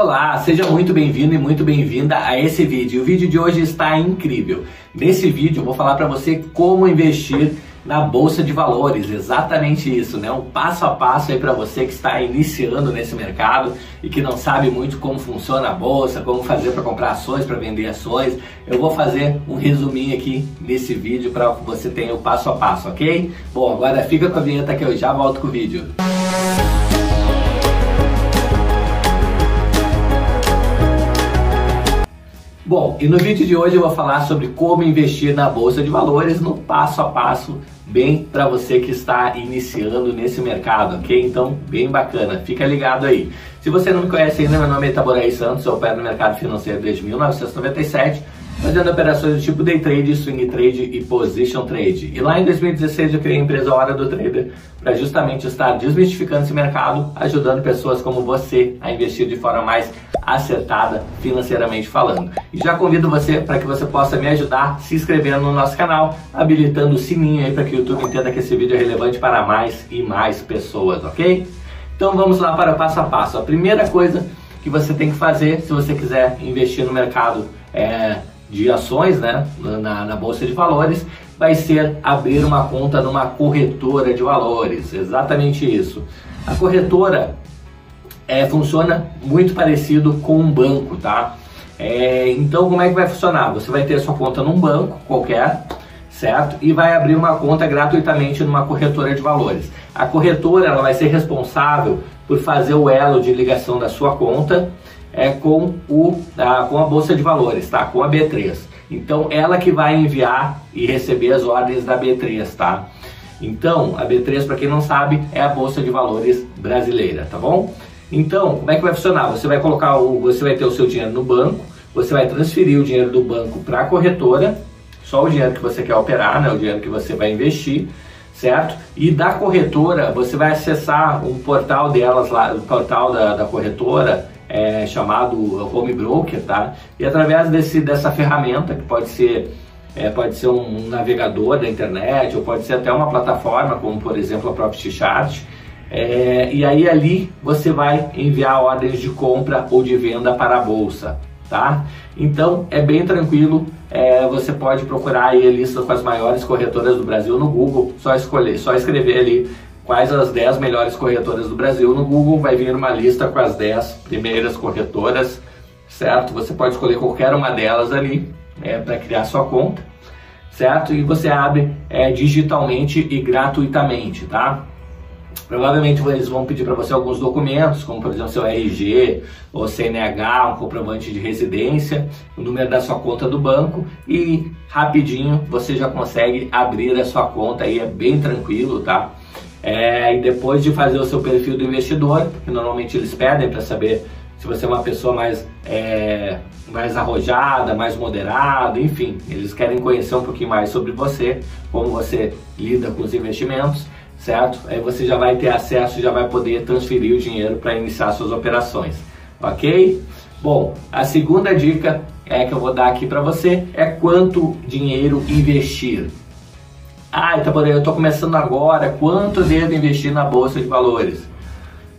Olá, seja muito bem-vindo e muito bem-vinda a esse vídeo. O vídeo de hoje está incrível. Nesse vídeo eu vou falar para você como investir na bolsa de valores, exatamente isso, né? Um passo a passo aí para você que está iniciando nesse mercado e que não sabe muito como funciona a bolsa, como fazer para comprar ações, para vender ações. Eu vou fazer um resuminho aqui nesse vídeo para você ter o passo a passo, ok? Bom, agora fica com a vinheta que eu já volto com o vídeo. Bom, e no vídeo de hoje eu vou falar sobre como investir na bolsa de valores no passo a passo, bem para você que está iniciando nesse mercado, ok? Então, bem bacana, fica ligado aí. Se você não me conhece ainda, meu nome é Itaboraí Santos, eu opero no mercado financeiro desde 1997 fazendo operações do tipo day trade, swing trade e position trade. E lá em 2016 eu criei a empresa Hora do Trader para justamente estar desmistificando esse mercado, ajudando pessoas como você a investir de forma mais acertada financeiramente falando. E já convido você para que você possa me ajudar se inscrevendo no nosso canal, habilitando o sininho aí para que o YouTube entenda que esse vídeo é relevante para mais e mais pessoas, ok? Então vamos lá para o passo a passo. A primeira coisa que você tem que fazer se você quiser investir no mercado é de ações né, na, na Bolsa de Valores vai ser abrir uma conta numa corretora de valores. Exatamente isso. A corretora é, funciona muito parecido com um banco, tá? É, então, como é que vai funcionar? Você vai ter sua conta num banco qualquer, certo? E vai abrir uma conta gratuitamente numa corretora de valores. A corretora ela vai ser responsável por fazer o elo de ligação da sua conta é, com, o, a, com a Bolsa de Valores, tá? com a B3. Então, ela que vai enviar e receber as ordens da B3, tá? Então, a B3, para quem não sabe, é a Bolsa de Valores brasileira, tá bom? Então, como é que vai funcionar? Você vai colocar o, você vai ter o seu dinheiro no banco, você vai transferir o dinheiro do banco para a corretora, só o dinheiro que você quer operar, né? O dinheiro que você vai investir, certo? E da corretora, você vai acessar um portal delas lá, o portal da, da corretora, é, chamado Home Broker, tá? E através desse, dessa ferramenta, que pode ser, é, pode ser um, navegador da internet, ou pode ser até uma plataforma, como por exemplo a Profit Chart, é, e aí ali você vai enviar ordens de compra ou de venda para a bolsa, tá? Então é bem tranquilo, é, você pode procurar aí a lista com as maiores corretoras do Brasil no Google, só escolher, só escrever ali quais as 10 melhores corretoras do Brasil. No Google vai vir uma lista com as 10 primeiras corretoras, certo? Você pode escolher qualquer uma delas ali é, para criar sua conta, certo? E você abre é, digitalmente e gratuitamente, tá? Provavelmente eles vão pedir para você alguns documentos, como por exemplo seu RG ou CNH, um comprovante de residência, o número da sua conta do banco e rapidinho você já consegue abrir a sua conta aí, é bem tranquilo, tá? É, e depois de fazer o seu perfil do investidor, que normalmente eles pedem para saber se você é uma pessoa mais, é, mais arrojada, mais moderada, enfim, eles querem conhecer um pouquinho mais sobre você, como você lida com os investimentos, certo? Aí você já vai ter acesso, já vai poder transferir o dinheiro para iniciar suas operações, ok? Bom, a segunda dica é que eu vou dar aqui para você é quanto dinheiro investir. Ah, Itaporã, eu estou começando agora, quanto devo investir na Bolsa de Valores?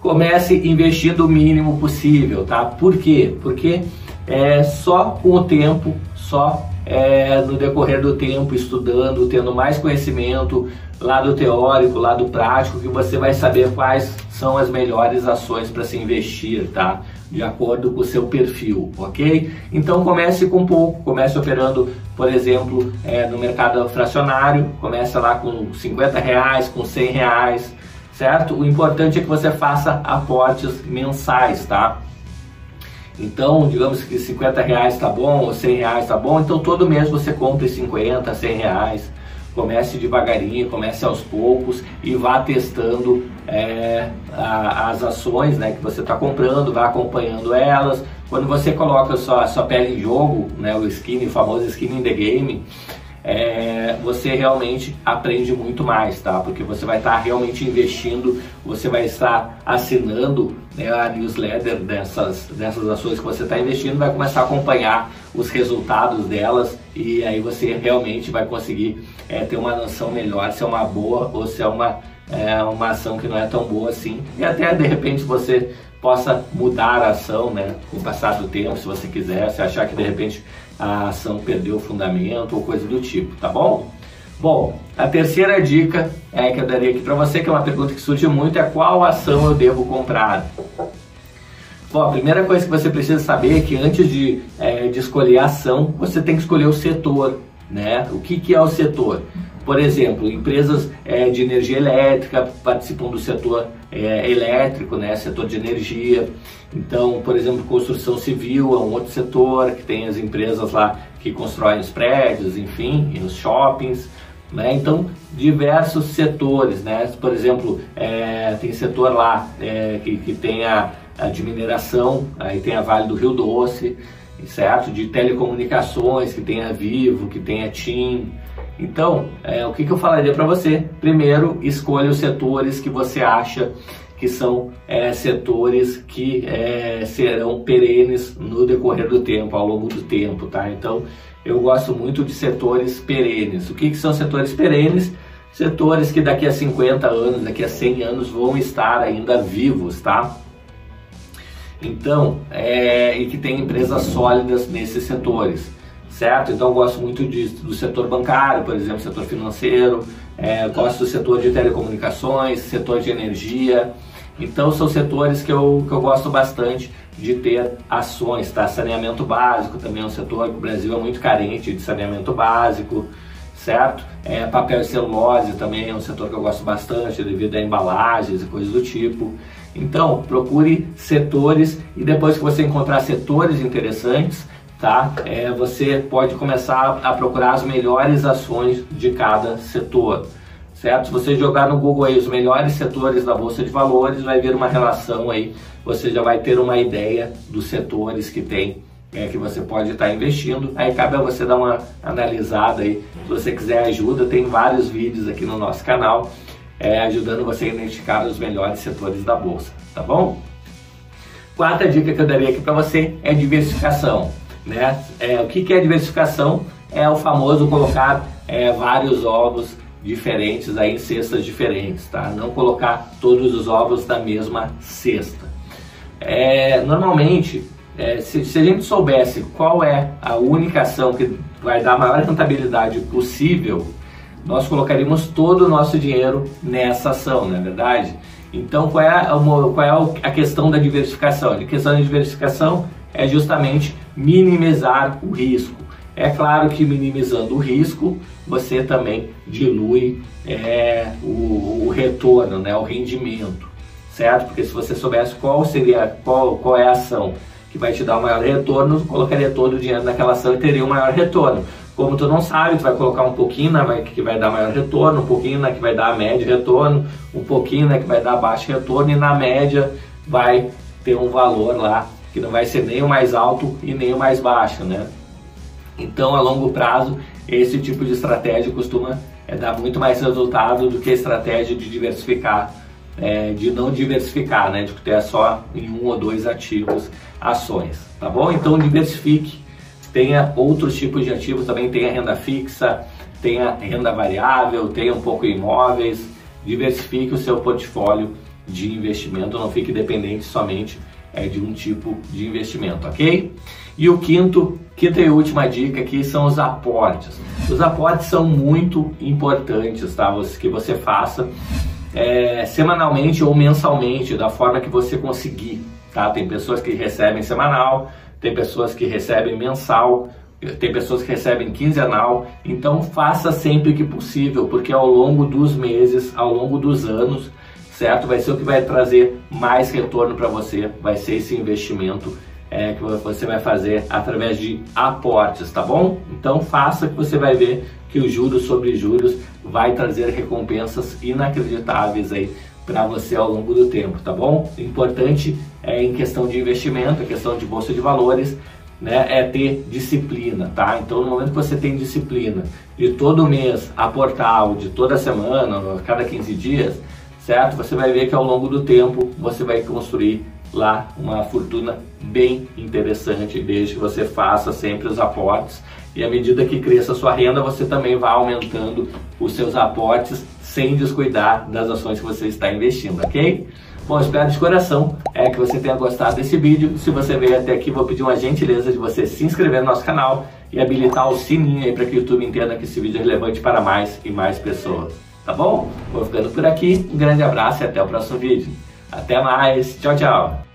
Comece investindo o mínimo possível, tá? Por quê? Porque é só com o tempo, só é, no decorrer do tempo, estudando, tendo mais conhecimento, lado teórico, lado prático, que você vai saber quais são as melhores ações para se investir, tá? De acordo com o seu perfil, ok? Então comece com pouco, comece operando, por exemplo, é, no mercado fracionário, comece lá com 50 reais, com 100 reais, certo? O importante é que você faça aportes mensais, tá? Então, digamos que 50 reais está bom ou 100 reais está bom, então todo mês você compre 50, 100 reais. Comece devagarinho, comece aos poucos e vá testando é, a, as ações né, que você está comprando, vá acompanhando elas. Quando você coloca a sua, a sua pele em jogo, né, o skin, o famoso skin in the game, é, você realmente aprende muito mais, tá? Porque você vai estar realmente investindo, você vai estar assinando né, a newsletter dessas, dessas ações que você está investindo, vai começar a acompanhar os resultados delas e aí você realmente vai conseguir é, ter uma noção melhor se é uma boa ou se é uma, é, uma ação que não é tão boa assim. E até de repente você possa mudar a ação, né, com o passar do tempo, se você quiser, se achar que de repente a ação perdeu o fundamento ou coisa do tipo, tá bom? Bom, a terceira dica é que eu daria aqui para você, que é uma pergunta que surge muito, é qual ação eu devo comprar? Bom, a primeira coisa que você precisa saber é que antes de, é, de escolher a ação, você tem que escolher o setor, né? O que, que é o setor? Por exemplo, empresas é, de energia elétrica participam do setor é, elétrico, né, setor de energia. Então, por exemplo, construção civil é um outro setor que tem as empresas lá que constroem os prédios, enfim, e os shoppings. Né? Então, diversos setores, né? Por exemplo, é, tem setor lá é, que, que tem a, a de mineração, aí tem a Vale do Rio Doce, certo? De telecomunicações, que tem a Vivo, que tem a TIM, então, é, o que, que eu falaria para você? Primeiro, escolha os setores que você acha que são é, setores que é, serão perenes no decorrer do tempo, ao longo do tempo, tá? Então, eu gosto muito de setores perenes. O que, que são setores perenes? Setores que daqui a 50 anos, daqui a 100 anos vão estar ainda vivos, tá? Então, é, e que tem empresas sólidas nesses setores certo? Então eu gosto muito de, do setor bancário, por exemplo, setor financeiro, é, gosto do setor de telecomunicações, setor de energia. Então são setores que eu, que eu gosto bastante de ter ações, tá? Saneamento básico também é um setor que o Brasil é muito carente de saneamento básico, certo? É, papel e celulose também é um setor que eu gosto bastante devido a embalagens e coisas do tipo. Então procure setores e depois que você encontrar setores interessantes, tá? É, você pode começar a procurar as melhores ações de cada setor, certo? Se você jogar no Google aí os melhores setores da bolsa de valores, vai ver uma relação aí, você já vai ter uma ideia dos setores que tem é, que você pode estar investindo. Aí cabe a você dar uma analisada aí. Se você quiser ajuda, tem vários vídeos aqui no nosso canal é, ajudando você a identificar os melhores setores da bolsa, tá bom? Quarta dica que eu daria aqui para você é diversificação. Né? É, o que, que é diversificação? É o famoso colocar é, vários ovos diferentes aí em cestas diferentes, tá? Não colocar todos os ovos da mesma cesta. É, normalmente, é, se, se, a gente soubesse qual é a única ação que vai dar a maior rentabilidade possível, nós colocaríamos todo o nosso dinheiro nessa ação, não é verdade? Então, qual é a, qual é a questão da diversificação? A questão da diversificação é justamente minimizar o risco. É claro que minimizando o risco, você também dilui é, o, o, retorno, né, o rendimento, certo? Porque se você soubesse qual seria, qual, qual é a ação que vai te dar o maior retorno, colocaria todo o dinheiro naquela ação e teria o maior retorno. Como tu não sabe, tu vai colocar um pouquinho na que vai dar maior retorno, um pouquinho na que vai dar médio retorno, um pouquinho na que vai dar baixo retorno e na média vai ter um valor lá que não vai ser nem o mais alto e nem o mais baixo, né? Então, a longo prazo, esse tipo de estratégia costuma é, dar muito mais resultado do que a estratégia de diversificar, é, de não diversificar, né? De ter só em um ou dois ativos ações, tá bom? Então, diversifique, tenha outros tipos de ativos, também tenha renda fixa, tenha renda variável, tenha um pouco imóveis, diversifique o seu portfólio de investimento, não fique dependente somente é, de um tipo de investimento, ok? E o quinto, quinta e última dica aqui são os aportes. Os aportes são muito importantes, tá? Que você faça é, semanalmente ou mensalmente, da forma que você conseguir, tá? Tem pessoas que recebem semanal, tem pessoas que recebem mensal, tem pessoas que recebem quinzenal, então faça sempre que possível, porque ao longo dos meses, ao longo dos anos, certo? Vai ser o que vai trazer mais retorno para você, vai ser esse investimento é, que você vai fazer através de aportes, tá bom? Então faça que você vai ver que o juros sobre juros vai trazer recompensas inacreditáveis aí para você ao longo do tempo, tá bom? O importante é em questão de investimento, em questão de bolsa de valores, né, é ter disciplina, tá? Então no momento que você tem disciplina de todo mês aportar, ou de toda semana, a cada 15 dias, certo? Você vai ver que ao longo do tempo você vai construir lá uma fortuna bem interessante, desde que você faça sempre os aportes. E à medida que cresça a sua renda, você também vai aumentando os seus aportes sem descuidar das ações que você está investindo, ok? Bom, espero de coração é que você tenha gostado desse vídeo. Se você veio até aqui, vou pedir uma gentileza de você se inscrever no nosso canal e habilitar o sininho aí para que o YouTube entenda que esse vídeo é relevante para mais e mais pessoas. Tá bom? Vou ficando por aqui. Um grande abraço e até o próximo vídeo. Até mais. Tchau, tchau.